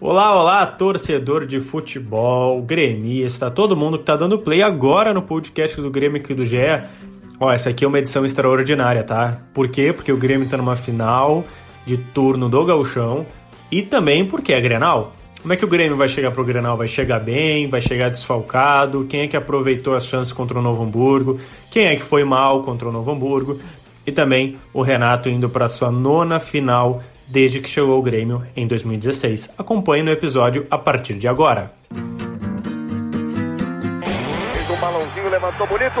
Olá, olá, torcedor de futebol, gremista, todo mundo que tá dando play agora no podcast do Grêmio aqui do GE. Ó, essa aqui é uma edição extraordinária, tá? Por quê? Porque o Grêmio tá numa final de turno do Gauchão e também porque é Grenal. Como é que o Grêmio vai chegar pro Grenal? Vai chegar bem? Vai chegar desfalcado? Quem é que aproveitou as chances contra o Novo Hamburgo? Quem é que foi mal contra o Novo Hamburgo? E também o Renato indo para sua nona final desde que chegou ao Grêmio em 2016. Acompanhe no episódio a partir de agora. Fez um balãozinho, levantou bonito.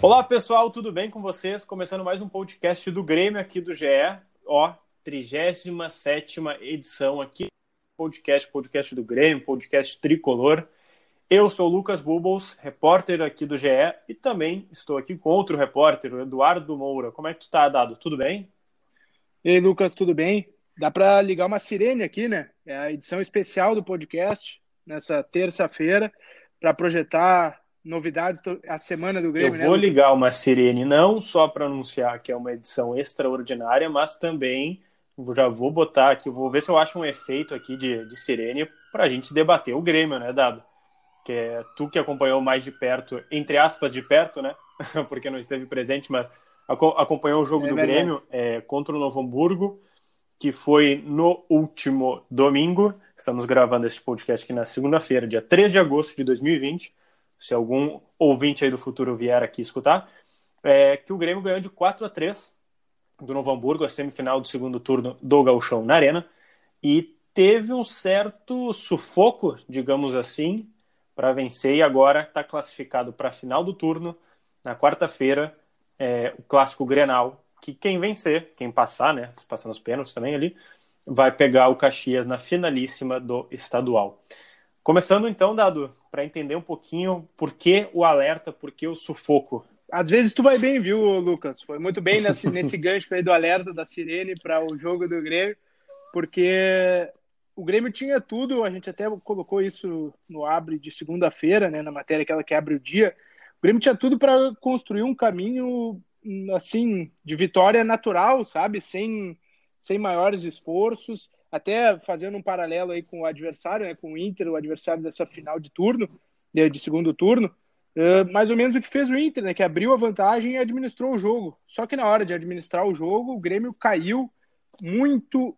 Olá pessoal, tudo bem com vocês? Começando mais um podcast do Grêmio aqui do GE, ó, 37 edição aqui, podcast, podcast do Grêmio, podcast tricolor. Eu sou o Lucas Bubbles, repórter aqui do GE e também estou aqui com outro repórter, o Eduardo Moura. Como é que tu tá, Dado? Tudo bem? E aí, Lucas, tudo bem? Dá para ligar uma sirene aqui, né? É a edição especial do podcast nessa terça-feira para projetar novidades a semana do Grêmio. Eu vou né, ligar uma sirene não só para anunciar que é uma edição extraordinária, mas também já vou botar aqui, vou ver se eu acho um efeito aqui de, de sirene para a gente debater o Grêmio, né, Dado? Que é tu que acompanhou mais de perto, entre aspas, de perto, né? Porque não esteve presente, mas acompanhou o jogo é do verdade. Grêmio é, contra o Novo Hamburgo, que foi no último domingo. Estamos gravando esse podcast aqui na segunda-feira, dia 3 de agosto de 2020 se algum ouvinte aí do futuro vier aqui escutar, é que o Grêmio ganhou de 4 a 3 do Novo Hamburgo, a semifinal do segundo turno do Gauchão na Arena, e teve um certo sufoco, digamos assim, para vencer e agora está classificado para a final do turno, na quarta-feira, é, o clássico Grenal, que quem vencer, quem passar, né, passando os pênaltis também ali, vai pegar o Caxias na finalíssima do estadual. Começando então, Dado, para entender um pouquinho por que o alerta, por que o sufoco. Às vezes tu vai bem, viu, Lucas? Foi muito bem nesse, nesse gancho aí do alerta da Sirene para o jogo do Grêmio, porque o Grêmio tinha tudo, a gente até colocou isso no abre de segunda-feira, né, na matéria aquela que abre o dia. O Grêmio tinha tudo para construir um caminho assim de vitória natural, sabe? Sem sem maiores esforços até fazendo um paralelo aí com o adversário, né, com o Inter, o adversário dessa final de turno, de, segundo turno, uh, mais ou menos o que fez o Inter, né, que abriu a vantagem e administrou o jogo. Só que na hora de administrar o jogo, o Grêmio caiu muito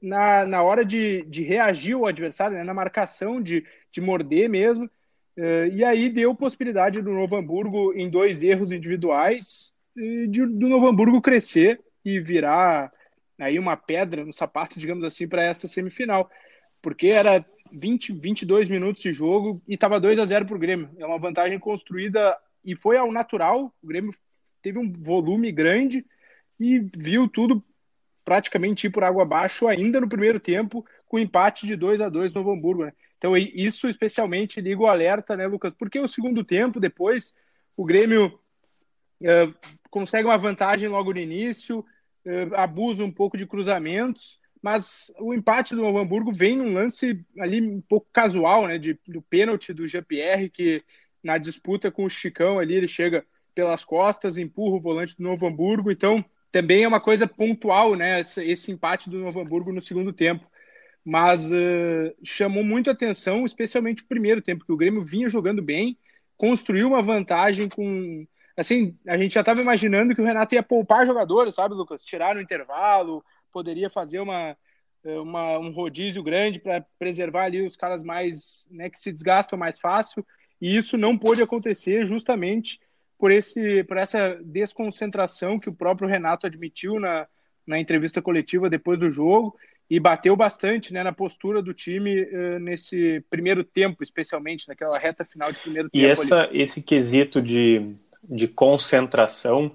na, na hora de, de reagir ao adversário, né, na marcação, de, de morder mesmo. Uh, e aí deu possibilidade do Novo Hamburgo, em dois erros individuais, de, do Novo Hamburgo crescer e virar aí uma pedra no sapato, digamos assim, para essa semifinal. Porque era 20, 22 minutos de jogo e estava 2 a 0 para o Grêmio. É uma vantagem construída e foi ao natural. O Grêmio teve um volume grande e viu tudo praticamente ir por água abaixo ainda no primeiro tempo, com empate de 2 a 2 no Hamburgo. Né? Então, isso especialmente liga o alerta, né, Lucas? Porque o segundo tempo, depois, o Grêmio uh, consegue uma vantagem logo no início, abusa um pouco de cruzamentos, mas o empate do Novo Hamburgo vem num lance ali um pouco casual, né, de, do pênalti do Jean-Pierre, que na disputa com o Chicão ali, ele chega pelas costas, empurra o volante do Novo Hamburgo, então também é uma coisa pontual, né, esse, esse empate do Novo Hamburgo no segundo tempo. Mas uh, chamou muito atenção, especialmente o primeiro tempo, que o Grêmio vinha jogando bem, construiu uma vantagem com assim, a gente já estava imaginando que o Renato ia poupar jogadores, sabe, Lucas? Tirar no intervalo, poderia fazer uma, uma um rodízio grande para preservar ali os caras mais, né, que se desgastam mais fácil, e isso não pôde acontecer justamente por, esse, por essa desconcentração que o próprio Renato admitiu na, na entrevista coletiva depois do jogo, e bateu bastante né, na postura do time uh, nesse primeiro tempo, especialmente naquela reta final de primeiro tempo. E esse quesito de de concentração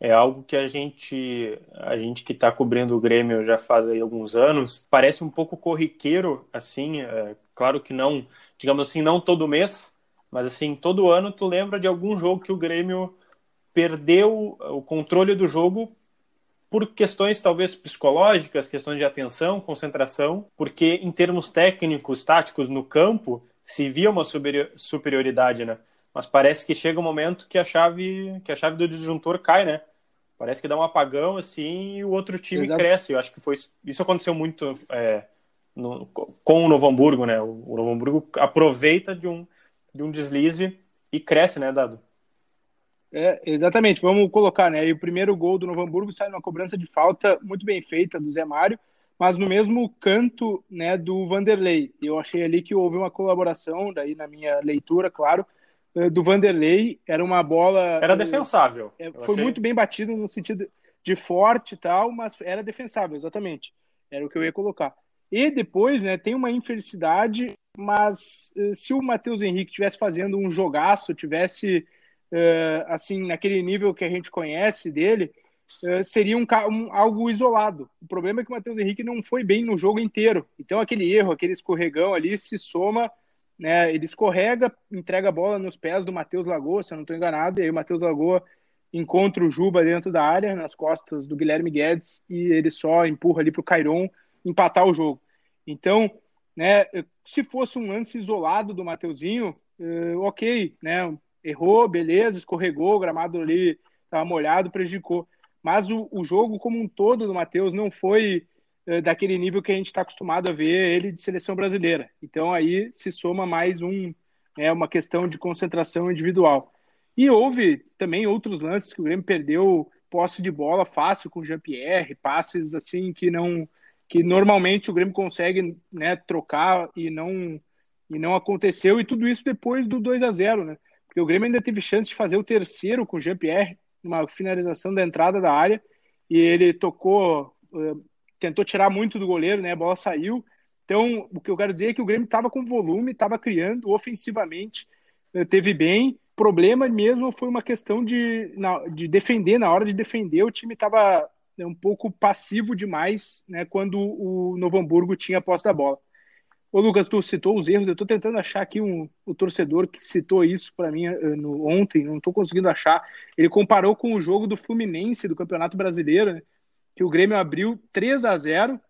é algo que a gente, a gente que está cobrindo o Grêmio já faz aí alguns anos, parece um pouco corriqueiro, assim, é, claro que não, digamos assim, não todo mês, mas assim, todo ano tu lembra de algum jogo que o Grêmio perdeu o controle do jogo por questões talvez psicológicas, questões de atenção, concentração, porque em termos técnicos, táticos no campo, se via uma superioridade, né? Mas parece que chega um momento que a chave, que a chave do disjuntor cai, né? Parece que dá um apagão assim e o outro time Exato. cresce. Eu acho que foi isso aconteceu muito é, no, com o Novo Hamburgo, né? O, o Novo Hamburgo aproveita de um, de um deslize e cresce, né, Dado? É, exatamente, vamos colocar, né? E o primeiro gol do Novo Hamburgo sai numa cobrança de falta muito bem feita do Zé Mário, mas no mesmo canto né, do Vanderlei. Eu achei ali que houve uma colaboração, daí na minha leitura, claro, do Vanderlei. Era uma bola. Era defensável. É, foi achei... muito bem batido no sentido de forte e tal, mas era defensável, exatamente. Era o que eu ia colocar. E depois, né, tem uma infelicidade, mas eh, se o Matheus Henrique tivesse fazendo um jogaço, tivesse uh, assim naquele nível que a gente conhece dele, uh, seria um, um, algo isolado. O problema é que o Matheus Henrique não foi bem no jogo inteiro. Então aquele erro, aquele escorregão ali se soma né? Ele escorrega, entrega a bola nos pés do Matheus Lagoa, se eu não estou enganado, e aí o Matheus Lagoa encontra o Juba dentro da área, nas costas do Guilherme Guedes, e ele só empurra ali para o Cairon empatar o jogo. Então, né, se fosse um lance isolado do Mateuzinho, uh, ok, né, errou, beleza, escorregou, o gramado ali estava molhado, prejudicou. Mas o, o jogo como um todo do Matheus não foi eh, daquele nível que a gente está acostumado a ver ele de seleção brasileira. Então aí se soma mais um, é uma questão de concentração individual. E houve também outros lances que o Grêmio perdeu posse de bola fácil com o Jean-Pierre, passes assim que não que normalmente o Grêmio consegue né, trocar e não e não aconteceu e tudo isso depois do 2 a 0, né? Porque o Grêmio ainda teve chance de fazer o terceiro com o Jean-Pierre, uma finalização da entrada da área e ele tocou eh, tentou tirar muito do goleiro, né? A bola saiu. Então, o que eu quero dizer é que o Grêmio estava com volume, estava criando ofensivamente, eh, teve bem. Problema mesmo foi uma questão de, de defender, na hora de defender, o time estava né, um pouco passivo demais né, quando o Novo Hamburgo tinha a posse da bola. Ô Lucas, tu citou os erros, eu estou tentando achar aqui um, o torcedor que citou isso para mim eh, no, ontem, não estou conseguindo achar. Ele comparou com o jogo do Fluminense do Campeonato Brasileiro, né? Que o Grêmio abriu 3 a 0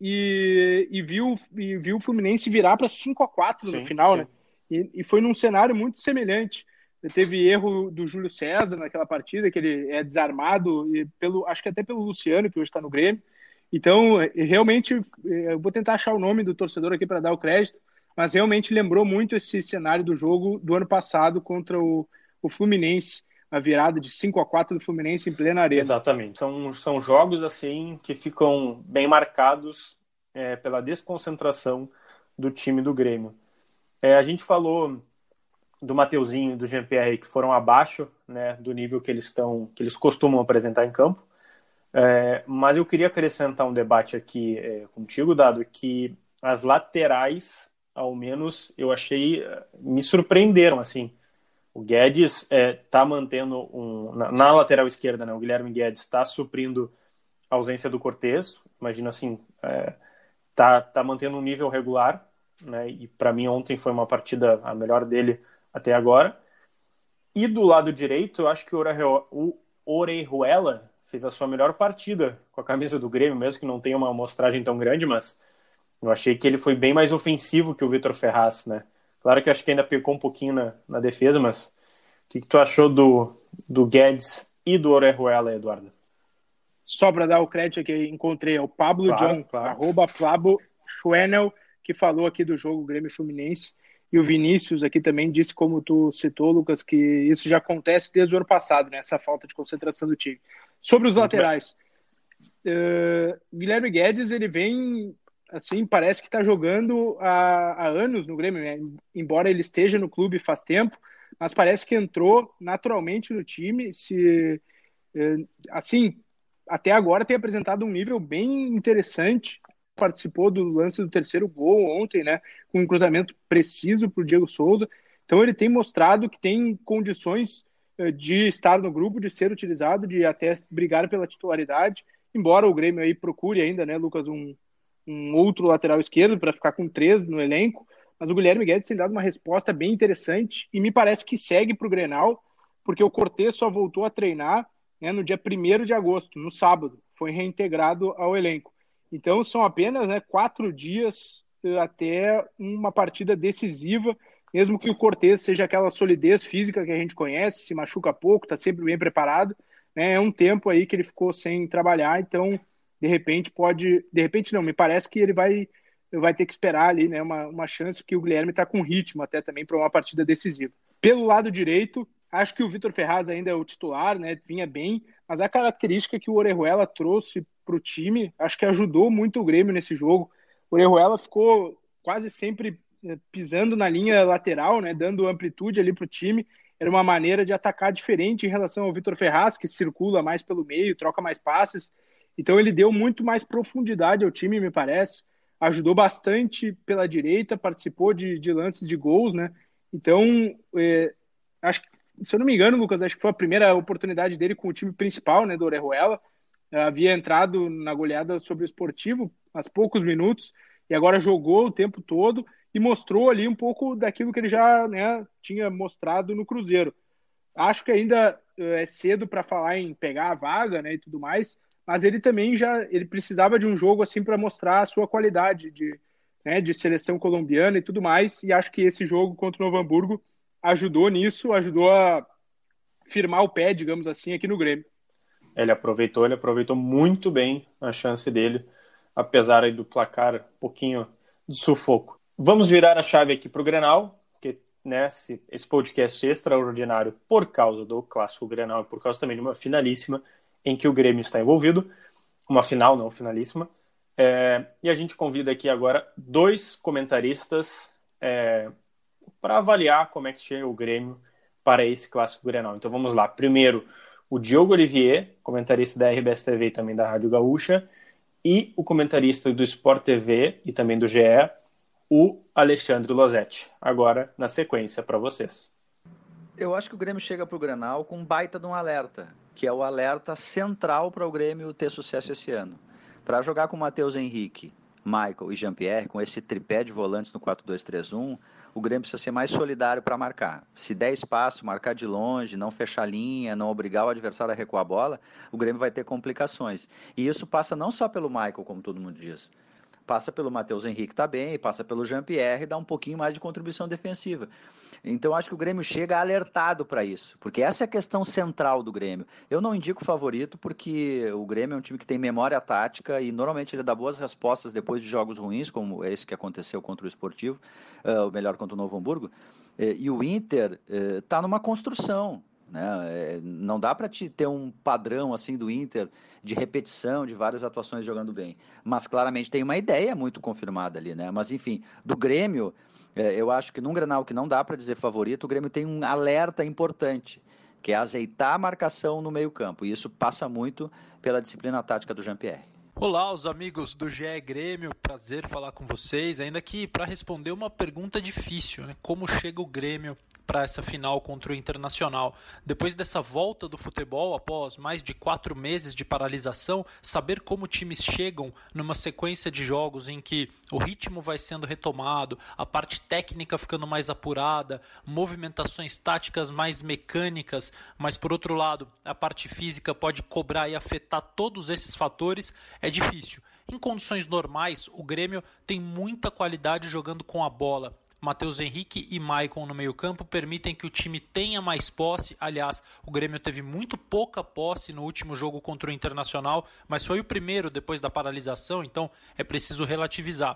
e, e, viu, e viu o Fluminense virar para 5 a 4 no final, sim. né? E, e, foi num cenário muito semelhante. Teve erro do Júlio César naquela partida, que ele é desarmado, e pelo, acho que até pelo Luciano, que hoje está no Grêmio. Então, realmente, eu vou tentar achar o nome do torcedor aqui para dar o crédito, mas realmente lembrou muito esse cenário do jogo do ano passado contra o, o Fluminense a virada de 5 a 4 do Fluminense em plena arena. Exatamente. São, são jogos assim que ficam bem marcados é, pela desconcentração do time do Grêmio. É, a gente falou do Mateuzinho e do Jean-Pierre que foram abaixo né, do nível que eles estão, que eles costumam apresentar em campo. É, mas eu queria acrescentar um debate aqui é, contigo, dado que as laterais, ao menos, eu achei me surpreenderam assim. O Guedes está é, tá mantendo um. Na, na, lateral esquerda, né? O Guilherme Guedes está suprindo a ausência do Cortez. Imagina assim, é, tá, tá mantendo um nível regular, né? E para mim ontem foi uma partida a melhor dele até agora. E do lado direito, eu acho que o Orejuela fez a sua melhor partida com a camisa do Grêmio, mesmo que não tenha uma amostragem tão grande, mas eu achei que ele foi bem mais ofensivo que o Vitor Ferraz, né? Claro que acho que ainda pecou um pouquinho na, na defesa, mas o que, que, tu achou do, do Guedes e do Orejuela, Eduardo? Só para dar o crédito aqui, encontrei é o Pablo claro, John, claro. arroba Flabo Schwenel, que falou aqui do jogo Grêmio Fluminense. E o Vinícius aqui também disse, como tu citou, Lucas, que isso já acontece desde o ano passado, né? Essa falta de concentração do time. Sobre os Muito laterais, uh, Guilherme Guedes, ele vem assim, parece que está jogando há, há, anos no Grêmio, né? embora ele esteja no clube faz tempo, mas parece que entrou naturalmente no time, se eh, assim, até agora tem apresentado um nível bem interessante, participou do lance do terceiro gol ontem, né, com um cruzamento preciso para o Diego Souza, então ele tem mostrado que tem condições eh, de estar no grupo, de ser utilizado, de até brigar pela titularidade, embora o Grêmio aí procure ainda, né, Lucas, um, um outro lateral esquerdo para ficar com três no elenco, mas o Guilherme Guedes tem dado uma resposta bem interessante e me parece que segue para o Grenal, porque o Cortez só voltou a treinar né, no dia 1 de agosto, no sábado, foi reintegrado ao elenco. Então são apenas né, quatro dias eh, até uma partida decisiva, mesmo que o Cortez seja aquela solidez física que a gente conhece, se machuca pouco, está sempre bem preparado, né, é um tempo aí que ele ficou sem trabalhar, então de repente pode, de repente não, me parece que ele vai vai ter que esperar ali, né, uma, uma chance que o Guilherme está com ritmo até também para uma partida decisiva. Pelo lado direito, Acho que o Vitor Ferraz ainda é o titular, né? Vinha bem, mas a característica que o Orejuela trouxe para o time, acho que ajudou muito o Grêmio nesse jogo. O Orejuela ficou quase sempre eh, pisando na linha lateral, né? Dando amplitude ali para o time. Era uma maneira de atacar diferente em relação ao Vitor Ferraz, que circula mais pelo meio, troca mais passes. Então ele deu muito mais profundidade ao time, me parece. Ajudou bastante pela direita, participou de, de lances de gols, né? Então, é, acho se eu não me engano, Lucas, acho que foi a primeira oportunidade dele com o time principal, né, do Orejuela. Havia entrado na goleada sobre o esportivo, há poucos minutos, e agora jogou o tempo todo e mostrou ali um pouco daquilo que ele já né, tinha mostrado no Cruzeiro. Acho que ainda eh, é cedo para falar em pegar a vaga né, e tudo mais, mas ele também já ele precisava de um jogo assim para mostrar a sua qualidade de, né, de seleção colombiana e tudo mais, e acho que esse jogo contra o Novo Hamburgo ajudou nisso, ajudou a firmar o pé, digamos assim, aqui no Grêmio. Ele aproveitou, ele aproveitou muito bem a chance dele, apesar do placar um pouquinho de sufoco. Vamos virar a chave aqui para o Grenal, que né, esse podcast é extraordinário por causa do clássico Grenal e por causa também de uma finalíssima em que o Grêmio está envolvido, uma final não finalíssima. É, e a gente convida aqui agora dois comentaristas é, para avaliar como é que chega o Grêmio para esse clássico Grenal. Então vamos lá. Primeiro, o Diogo Olivier, comentarista da RBS TV e também da Rádio Gaúcha, e o comentarista do Sport TV e também do GE, o Alexandre Losetti. Agora, na sequência, para vocês. Eu acho que o Grêmio chega para o Grenal com um baita de um alerta, que é o alerta central para o Grêmio ter sucesso esse ano. Para jogar com Matheus Henrique, Michael e Jean-Pierre, com esse tripé de volantes no 4-2-3-1, o Grêmio precisa ser mais solidário para marcar. Se der espaço, marcar de longe, não fechar linha, não obrigar o adversário a recuar a bola, o Grêmio vai ter complicações. E isso passa não só pelo Michael, como todo mundo diz, passa pelo Matheus Henrique também, passa pelo Jean-Pierre, dá um pouquinho mais de contribuição defensiva. Então acho que o Grêmio chega alertado para isso, porque essa é a questão central do Grêmio. Eu não indico favorito porque o Grêmio é um time que tem memória tática e normalmente ele dá boas respostas depois de jogos ruins, como esse que aconteceu contra o Esportivo, uh, melhor contra o Novo Hamburgo. Uh, e o Inter está uh, numa construção. Né? não dá para ter um padrão assim do Inter de repetição de várias atuações jogando bem, mas claramente tem uma ideia muito confirmada ali, né? Mas enfim, do Grêmio é, eu acho que num Grenal que não dá para dizer favorito, o Grêmio tem um alerta importante, que é azeitar a marcação no meio-campo. E isso passa muito pela disciplina tática do Jean-Pierre. Olá, os amigos do GE Grêmio, prazer falar com vocês. Ainda que para responder uma pergunta difícil, né? Como chega o Grêmio para essa final contra o Internacional. Depois dessa volta do futebol, após mais de quatro meses de paralisação, saber como times chegam numa sequência de jogos em que o ritmo vai sendo retomado, a parte técnica ficando mais apurada, movimentações táticas mais mecânicas, mas por outro lado, a parte física pode cobrar e afetar todos esses fatores, é difícil. Em condições normais, o Grêmio tem muita qualidade jogando com a bola Matheus Henrique e Maicon no meio-campo permitem que o time tenha mais posse. Aliás, o Grêmio teve muito pouca posse no último jogo contra o Internacional, mas foi o primeiro depois da paralisação, então é preciso relativizar.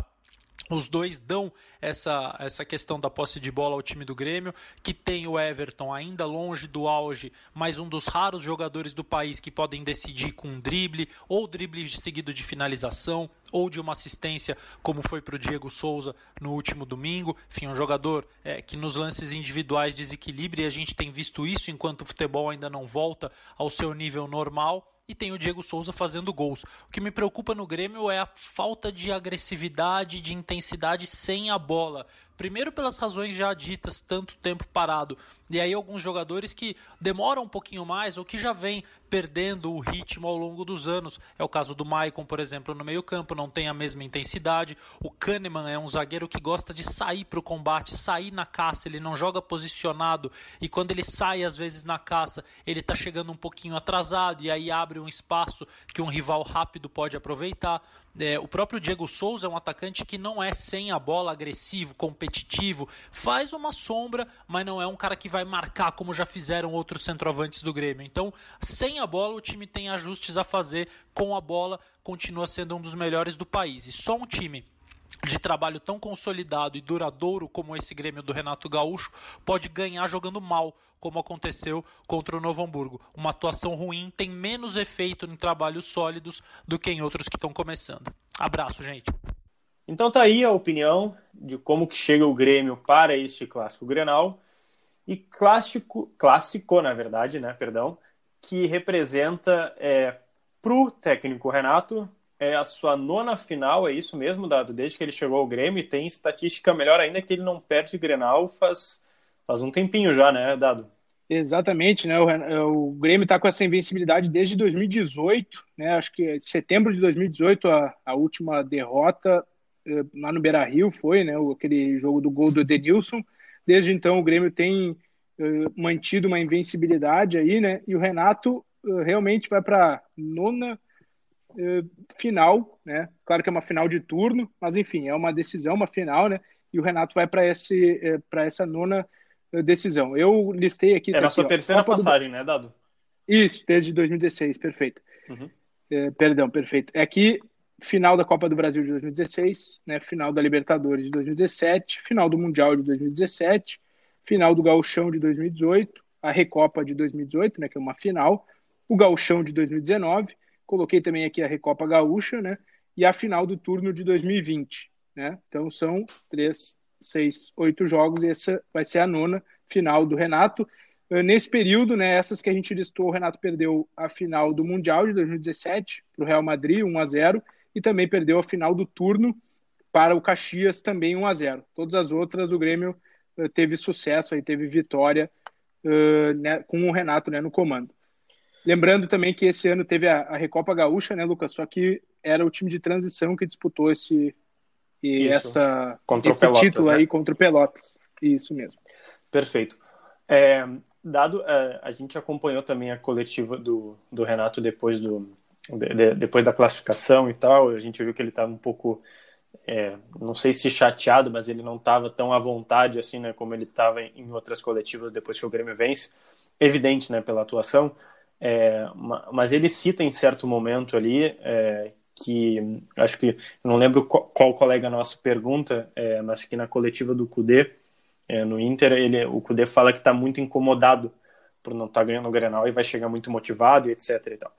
Os dois dão essa, essa questão da posse de bola ao time do Grêmio, que tem o Everton ainda longe do auge, mas um dos raros jogadores do país que podem decidir com um drible, ou drible seguido de finalização, ou de uma assistência, como foi para o Diego Souza no último domingo. Enfim, um jogador é, que nos lances individuais desequilibra e a gente tem visto isso enquanto o futebol ainda não volta ao seu nível normal e tem o Diego Souza fazendo gols. O que me preocupa no Grêmio é a falta de agressividade, de intensidade sem a bola. Primeiro pelas razões já ditas, tanto tempo parado. E aí alguns jogadores que demoram um pouquinho mais ou que já vêm perdendo o ritmo ao longo dos anos. É o caso do Maicon, por exemplo, no meio-campo, não tem a mesma intensidade. O Kahneman é um zagueiro que gosta de sair para o combate, sair na caça, ele não joga posicionado e quando ele sai às vezes na caça, ele está chegando um pouquinho atrasado e aí abre um espaço que um rival rápido pode aproveitar. É, o próprio Diego Souza é um atacante que não é sem a bola agressivo, competitivo, faz uma sombra, mas não é um cara que vai marcar como já fizeram outros centroavantes do Grêmio. Então, sem a bola, o time tem ajustes a fazer, com a bola, continua sendo um dos melhores do país. E só um time de trabalho tão consolidado e duradouro como esse Grêmio do Renato Gaúcho pode ganhar jogando mal, como aconteceu contra o Novo Hamburgo. Uma atuação ruim tem menos efeito em trabalhos sólidos do que em outros que estão começando. Abraço, gente. Então tá aí a opinião de como que chega o Grêmio para este clássico Grenal e clássico, clássico na verdade, né, perdão, que representa é, para o técnico Renato é a sua nona final, é isso mesmo, Dado? Desde que ele chegou ao Grêmio, tem estatística melhor ainda que ele não perde Grenal faz, faz um tempinho já, né, Dado? Exatamente, né? O, é, o Grêmio está com essa invencibilidade desde 2018, né? Acho que é setembro de 2018 a, a última derrota eh, lá no Beira Rio foi, né? Aquele jogo do gol do Edenilson. Desde então o Grêmio tem eh, mantido uma invencibilidade aí, né? E o Renato eh, realmente vai para nona final, né? Claro que é uma final de turno, mas enfim, é uma decisão, uma final, né? E o Renato vai para esse eh, para essa nona eh, decisão. Eu listei aqui. É tá na sua terceira Copa passagem, do... né, Dado? Isso, desde 2016, perfeito. Uhum. É, perdão, perfeito. É aqui final da Copa do Brasil de 2016, né? Final da Libertadores de 2017, final do Mundial de 2017, final do Gauchão de 2018, a Recopa de 2018, né? Que é uma final, o Gauchão de 2019 Coloquei também aqui a Recopa Gaúcha, né? E a final do turno de 2020, né? Então são três, seis, oito jogos e essa vai ser a nona final do Renato. Eh, nesse período, né, essas que a gente listou, o Renato perdeu a final do Mundial de 2017 para o Real Madrid, 1 a 0 e também perdeu a final do turno para o Caxias, também 1 a 0 Todas as outras, o Grêmio uh, teve sucesso, aí teve vitória uh, né, com o Renato né, no comando. Lembrando também que esse ano teve a, a, Recopa Gaúcha, né, Lucas? Só que era o time de transição que disputou esse, e essa, esse Pelotas, título né? aí contra o Pelotas. Isso mesmo. Perfeito. É, dado, é, a gente acompanhou também a coletiva do, do Renato depois, do, de, depois da classificação e tal. A gente viu que ele estava um pouco, é, não sei se chateado, mas ele não estava tão à vontade assim, né, como ele estava em, em outras coletivas depois que o Grêmio vence. Evidente, né, pela atuação. É, mas ele cita em certo momento ali é, que acho que não lembro qual, colega nosso pergunta, é, mas que na coletiva do Cudê é, no Inter ele, o Cudê fala que está muito incomodado por não estar tá ganhando o Grenal e vai chegar muito motivado etc e tal.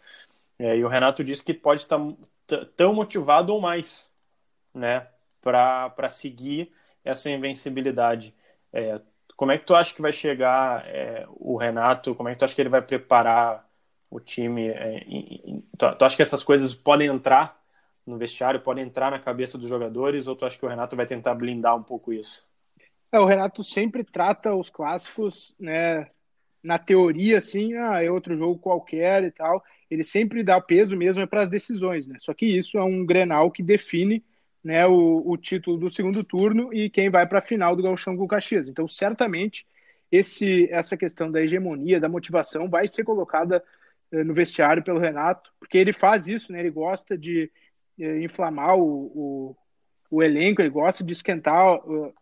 É, e o Renato disse que pode estar tá tão motivado ou mais, né, para seguir essa invencibilidade. É, como é que tu acha que vai chegar o Renato? Como é que tu acha que ele vai preparar o time. É, tu, acha que essas coisas podem entrar no vestiário, podem entrar na cabeça dos jogadores, ou tu acha que o Renato vai tentar blindar um pouco isso? É, o Renato sempre trata os clássicos, né, na teoria, assim, ah, é outro jogo qualquer e tal. Ele sempre dá peso mesmo é para as decisões, né? Só que isso é um Grenal que define né, o, o título do segundo turno e quem vai para a final do Gauchão com o Caxias. Então, certamente, esse, essa questão da hegemonia, da motivação, vai ser colocada no vestiário pelo Renato, porque ele faz isso, né? Ele gosta de eh, inflamar o, o, o elenco, ele gosta de esquentar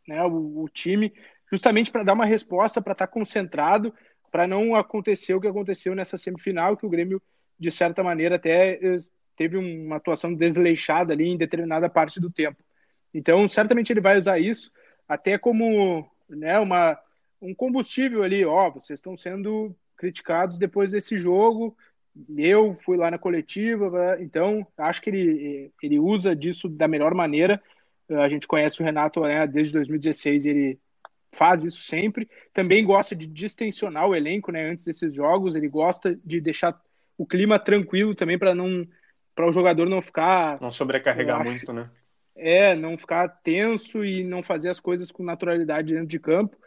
né, o, o time, justamente para dar uma resposta, para estar tá concentrado, para não acontecer o que aconteceu nessa semifinal, que o Grêmio, de certa maneira, até eh, teve uma atuação desleixada ali em determinada parte do tempo. Então, certamente ele vai usar isso até como né, uma, um combustível ali, ó, vocês estão sendo criticados depois desse jogo. Eu fui lá na coletiva, então acho que ele, ele usa disso da melhor maneira. A gente conhece o Renato né, desde 2016, ele faz isso sempre. Também gosta de distensionar o elenco né, antes desses jogos, ele gosta de deixar o clima tranquilo também para não para o jogador não ficar não sobrecarregar acho, muito, né? É, não ficar tenso e não fazer as coisas com naturalidade dentro de campo.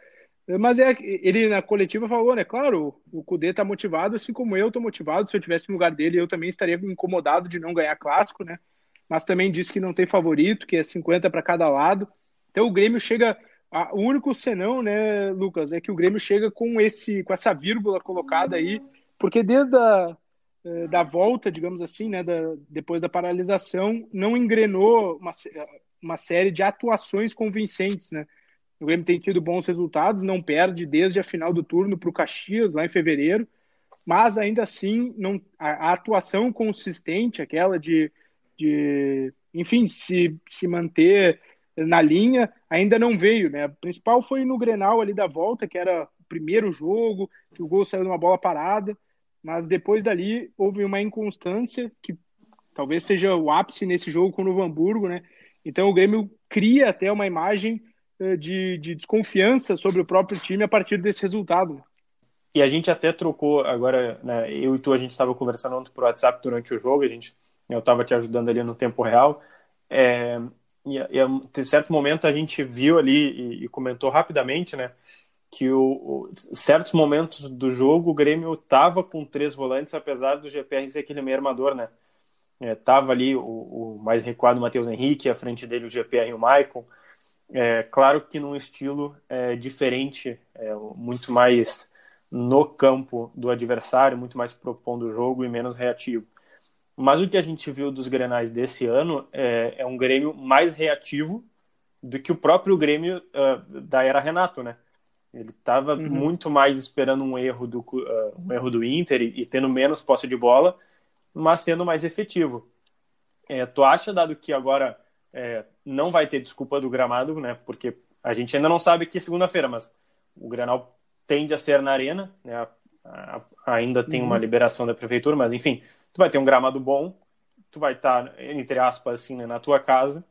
Mas é ele na coletiva falou, né? Claro, o Cudê tá motivado, assim como eu tô motivado. Se eu tivesse no lugar dele, eu também estaria incomodado de não ganhar clássico, né? Mas também disse que não tem favorito, que é 50 para cada lado. Então o Grêmio chega. O único senão, né, Lucas, é que o Grêmio chega com esse, com essa vírgula colocada aí, porque desde a eh, da volta, digamos assim, né, da, depois da paralisação, não engrenou uma, uma série de atuações convincentes, né? O Grêmio tem tido bons resultados, não perde desde a final do turno para o Caxias, lá em fevereiro, mas ainda assim não, a, a atuação consistente, aquela de, de enfim, se, se manter na linha, ainda não veio. Né? A principal foi no Grenal ali da volta, que era o primeiro jogo, que o gol saiu de uma bola parada, mas depois dali houve uma inconstância que talvez seja o ápice nesse jogo com o Novo Hamburgo, né? Então o Grêmio cria até uma imagem de, de desconfiança sobre o próprio time a partir desse resultado. E a gente até trocou agora, né, eu e tu, a gente estava conversando ontem por WhatsApp durante o jogo, a gente, eu estava te ajudando ali no tempo real, é, e, e a certo momento a gente viu ali e, e comentou rapidamente, né, que o, o, certos momentos do jogo o Grêmio tava com três volantes, apesar do GPR ser aquele meio armador, né? É, tava ali o, o mais recuado Matheus Henrique, à frente dele o GPR e o Maicon. É, claro que num estilo é, diferente, é, muito mais no campo do adversário, muito mais propondo o jogo e menos reativo. Mas o que a gente viu dos Grenais desse ano é, é um Grêmio mais reativo do que o próprio Grêmio uh, da era Renato, né? Ele estava uhum. muito mais esperando um erro do, uh, um erro do Inter e, e, tendo menos posse de bola, mas sendo mais efetivo. É, tu acha, dado que agora é, não vai ter desculpa do gramado, né? Porque a gente ainda não sabe que segunda-feira, mas o Granal tende a ser na arena, né? A, a, ainda tem uhum. uma liberação da prefeitura, mas enfim, tu vai ter um gramado bom, tu vai estar, tá, entre aspas, assim, né, na tua casa,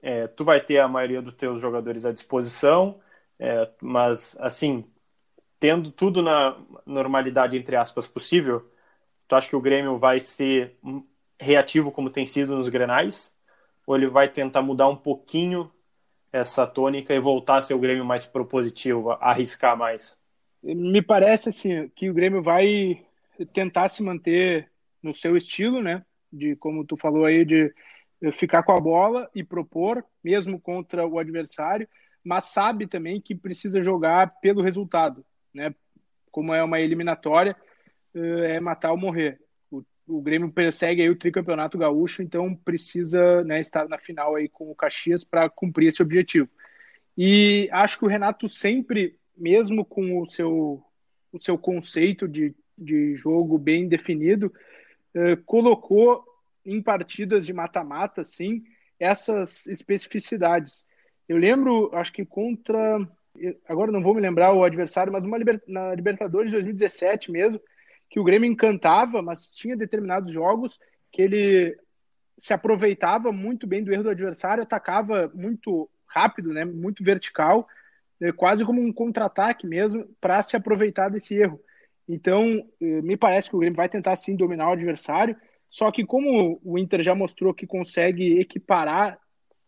é, tu vai ter a maioria dos teus jogadores à disposição, é, mas, assim, tendo tudo na normalidade, entre aspas, possível, tu acha que o Grêmio vai ser reativo como tem sido nos Grenais? Ou ele vai tentar mudar um pouquinho essa tônica e voltar a ser o Grêmio mais propositivo, arriscar mais? Me parece assim que o Grêmio vai tentar se manter no seu estilo, né? De como tu falou aí de ficar com a bola e propor, mesmo contra o adversário, mas sabe também que precisa jogar pelo resultado, né? Como é uma eliminatória, eh, é matar ou morrer. O, Grêmio persegue aí o tricampeonato gaúcho, então precisa né, estar na final aí com o Caxias para cumprir esse objetivo. E acho que o Renato sempre, mesmo com o seu, o seu conceito de, de jogo bem definido, eh, colocou em partidas de mata-mata, sim, essas especificidades. Eu lembro, acho que contra. Agora não vou me lembrar o adversário, mas uma na Libertadores de 2017 mesmo, que o Grêmio encantava, mas tinha determinados jogos que ele se aproveitava muito bem do erro do adversário, atacava muito rápido, né, muito vertical, né, quase como um contra-ataque mesmo, para se aproveitar desse erro. Então, eh, me parece que o Grêmio vai tentar sim dominar o adversário, só que como o Inter já mostrou que consegue equiparar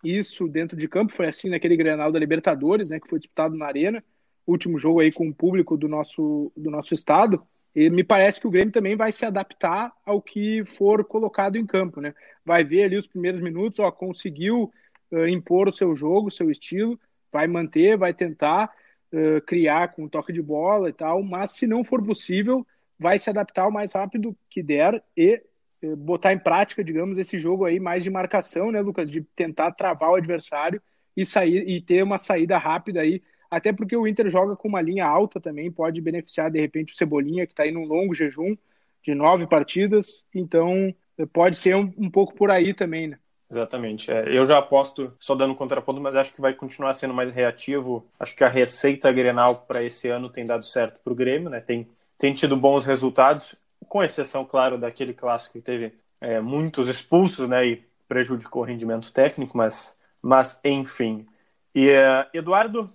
isso dentro de campo. Foi assim naquele Grenal da Libertadores, né, que foi disputado na Arena, último jogo aí com o público do nosso, do nosso estado. E me parece que o Grêmio também vai se adaptar ao que for colocado em campo, né? Vai ver ali os primeiros minutos, ó, conseguiu uh, impor o seu jogo, o seu estilo, vai manter, vai tentar uh, criar com toque de bola e tal, mas se não for possível, vai se adaptar o mais rápido que der e eh, botar em prática, digamos, esse jogo aí mais de marcação, né, Lucas, de tentar travar o adversário e sair e ter uma saída rápida aí, até porque o Inter joga com uma linha alta também, pode beneficiar de repente o Cebolinha que está aí num longo jejum de nove partidas, então pode ser um, um pouco por aí também, né? Exatamente. É, eu já aposto, só dando contraponto, mas acho que vai continuar sendo mais reativo. Acho que a receita Grenal para esse ano tem dado certo para o Grêmio, né? Tem, tem tido bons resultados com exceção, claro, daquele clássico que teve é, muitos expulsos, né, e prejudicou o rendimento técnico, mas, mas enfim. E, uh, Eduardo,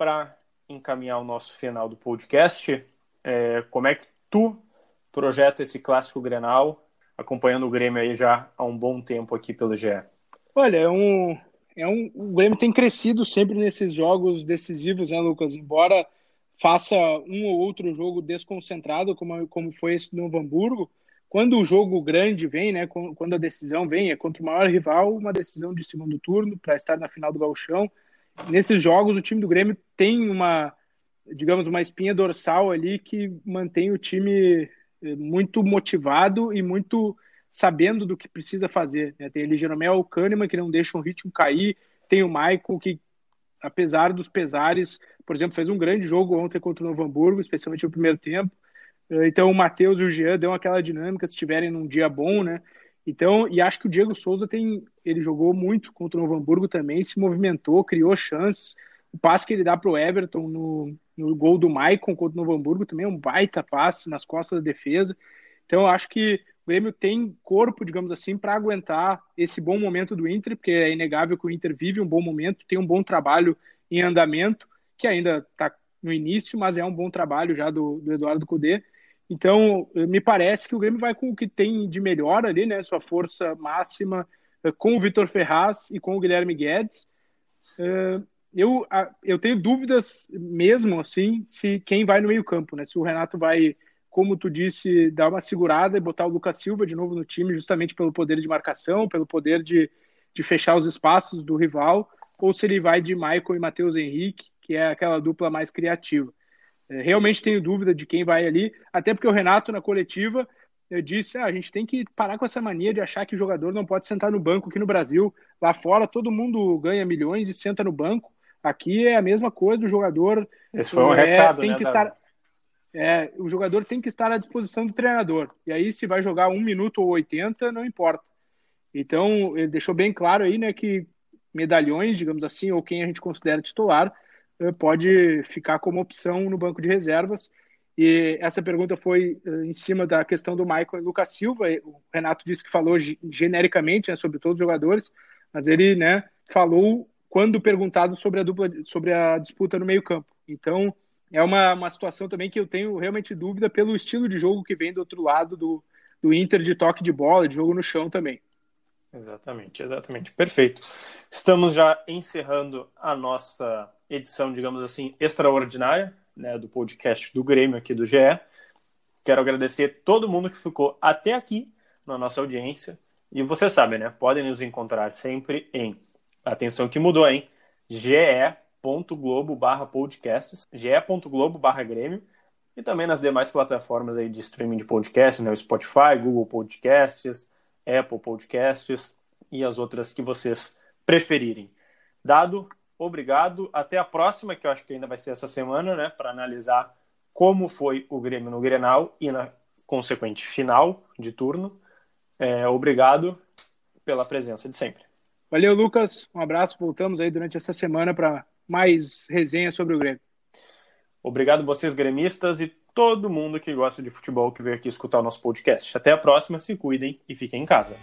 para encaminhar o nosso final do podcast, é, como é que tu projeta esse clássico Grenal, acompanhando o Grêmio aí já há um bom tempo aqui pelo GE? Olha, é um, é um, o Grêmio tem crescido sempre nesses jogos decisivos, né, Lucas? Embora faça um ou outro jogo desconcentrado, como, como foi esse do Novo Hamburgo, quando o jogo grande vem, né, quando a decisão vem, é contra o maior rival, uma decisão de segundo turno para estar na final do Gauchão. Nesses jogos, o time do Grêmio tem uma, digamos, uma espinha dorsal ali que mantém o time eh, muito motivado e muito sabendo do que precisa fazer. Né? Tem ali Jeromel Kahneman, que não deixa o ritmo cair, tem o Maicon, que apesar dos pesares, por exemplo, fez um grande jogo ontem contra o Novo Hamburgo, especialmente no primeiro tempo. Eh, então o Matheus e o Jean dão aquela dinâmica se estiverem num dia bom, né? Então, e acho que o Diego Souza tem, ele jogou muito contra o Novo Hamburgo também, se movimentou, criou chances. O passe que ele dá para o Everton no, no gol do Maicon contra o Novo Hamburgo também é um baita passe nas costas da defesa. Então, acho que Grêmio tem corpo, digamos assim, para aguentar esse bom momento do Inter, porque é inegável que o Inter vive um bom momento, tem um bom trabalho em andamento, que ainda está no início, mas é um bom trabalho já do, do Eduardo Cudê. Então, me parece que o Grêmio vai com o que tem de melhor ali, né? Sua força máxima eh, com o Vitor Ferraz e com o Guilherme Guedes. Eh, eu, eu tenho dúvidas mesmo, assim, se quem vai no meio campo, né? Se o Renato vai como tu disse, dar uma segurada e botar o Lucas Silva de novo no time, justamente pelo poder de marcação, pelo poder de, de fechar os espaços do rival, ou se ele vai de Michael e Matheus Henrique, que é aquela dupla mais criativa. É, realmente tenho dúvida de quem vai ali, até porque o Renato, na coletiva, eu disse: ah, a gente tem que parar com essa mania de achar que o jogador não pode sentar no banco aqui no Brasil. Lá fora, todo mundo ganha milhões e senta no banco. Aqui é a mesma coisa, o jogador. Esse foi um é, recado, tem né, que estar é, o jogador tem que estar à disposição do treinador. E aí, se vai jogar um minuto ou 80, não importa. Então, ele deixou bem claro aí, né, que medalhões, digamos assim, ou quem a gente considera titular, eh, pode ficar como opção no banco de reservas. E essa pergunta foi eh, em cima da questão do Michael e Lucas Silva. O Renato disse que falou genericamente né, sobre todos os jogadores, mas ele né, falou quando perguntado sobre a dupla, sobre a disputa no meio-campo. Então, é uma, uma situação também que eu tenho realmente dúvida pelo estilo de jogo que vem do outro lado do, do Inter de toque de bola, de jogo no chão também. Exatamente, exatamente. Perfeito. Estamos já encerrando a nossa edição, digamos assim, extraordinária, né, do podcast do Grêmio aqui do GE. Quero agradecer todo mundo que ficou até aqui na nossa audiência. E você sabe, né? Podem nos encontrar sempre em atenção que mudou, hein? GE ge.globo barra podcasts, ge.globo barra Grêmio e também nas demais plataformas aí de streaming de podcasts, né, Spotify, Google Podcasts, Apple Podcasts e as outras que vocês preferirem. Dado, obrigado. Até a próxima, que eu acho que ainda vai ser essa semana, né, para analisar como foi o Grêmio no Grenal e na consequente final de turno. É, obrigado pela presença de sempre. Valeu, Lucas. Um abraço. Voltamos aí durante essa semana para mais resenha sobre o Grêmio. Obrigado vocês gremistas e todo mundo que gosta de futebol que veio aqui escutar o nosso podcast. Até a próxima, se cuidem e fiquem em casa.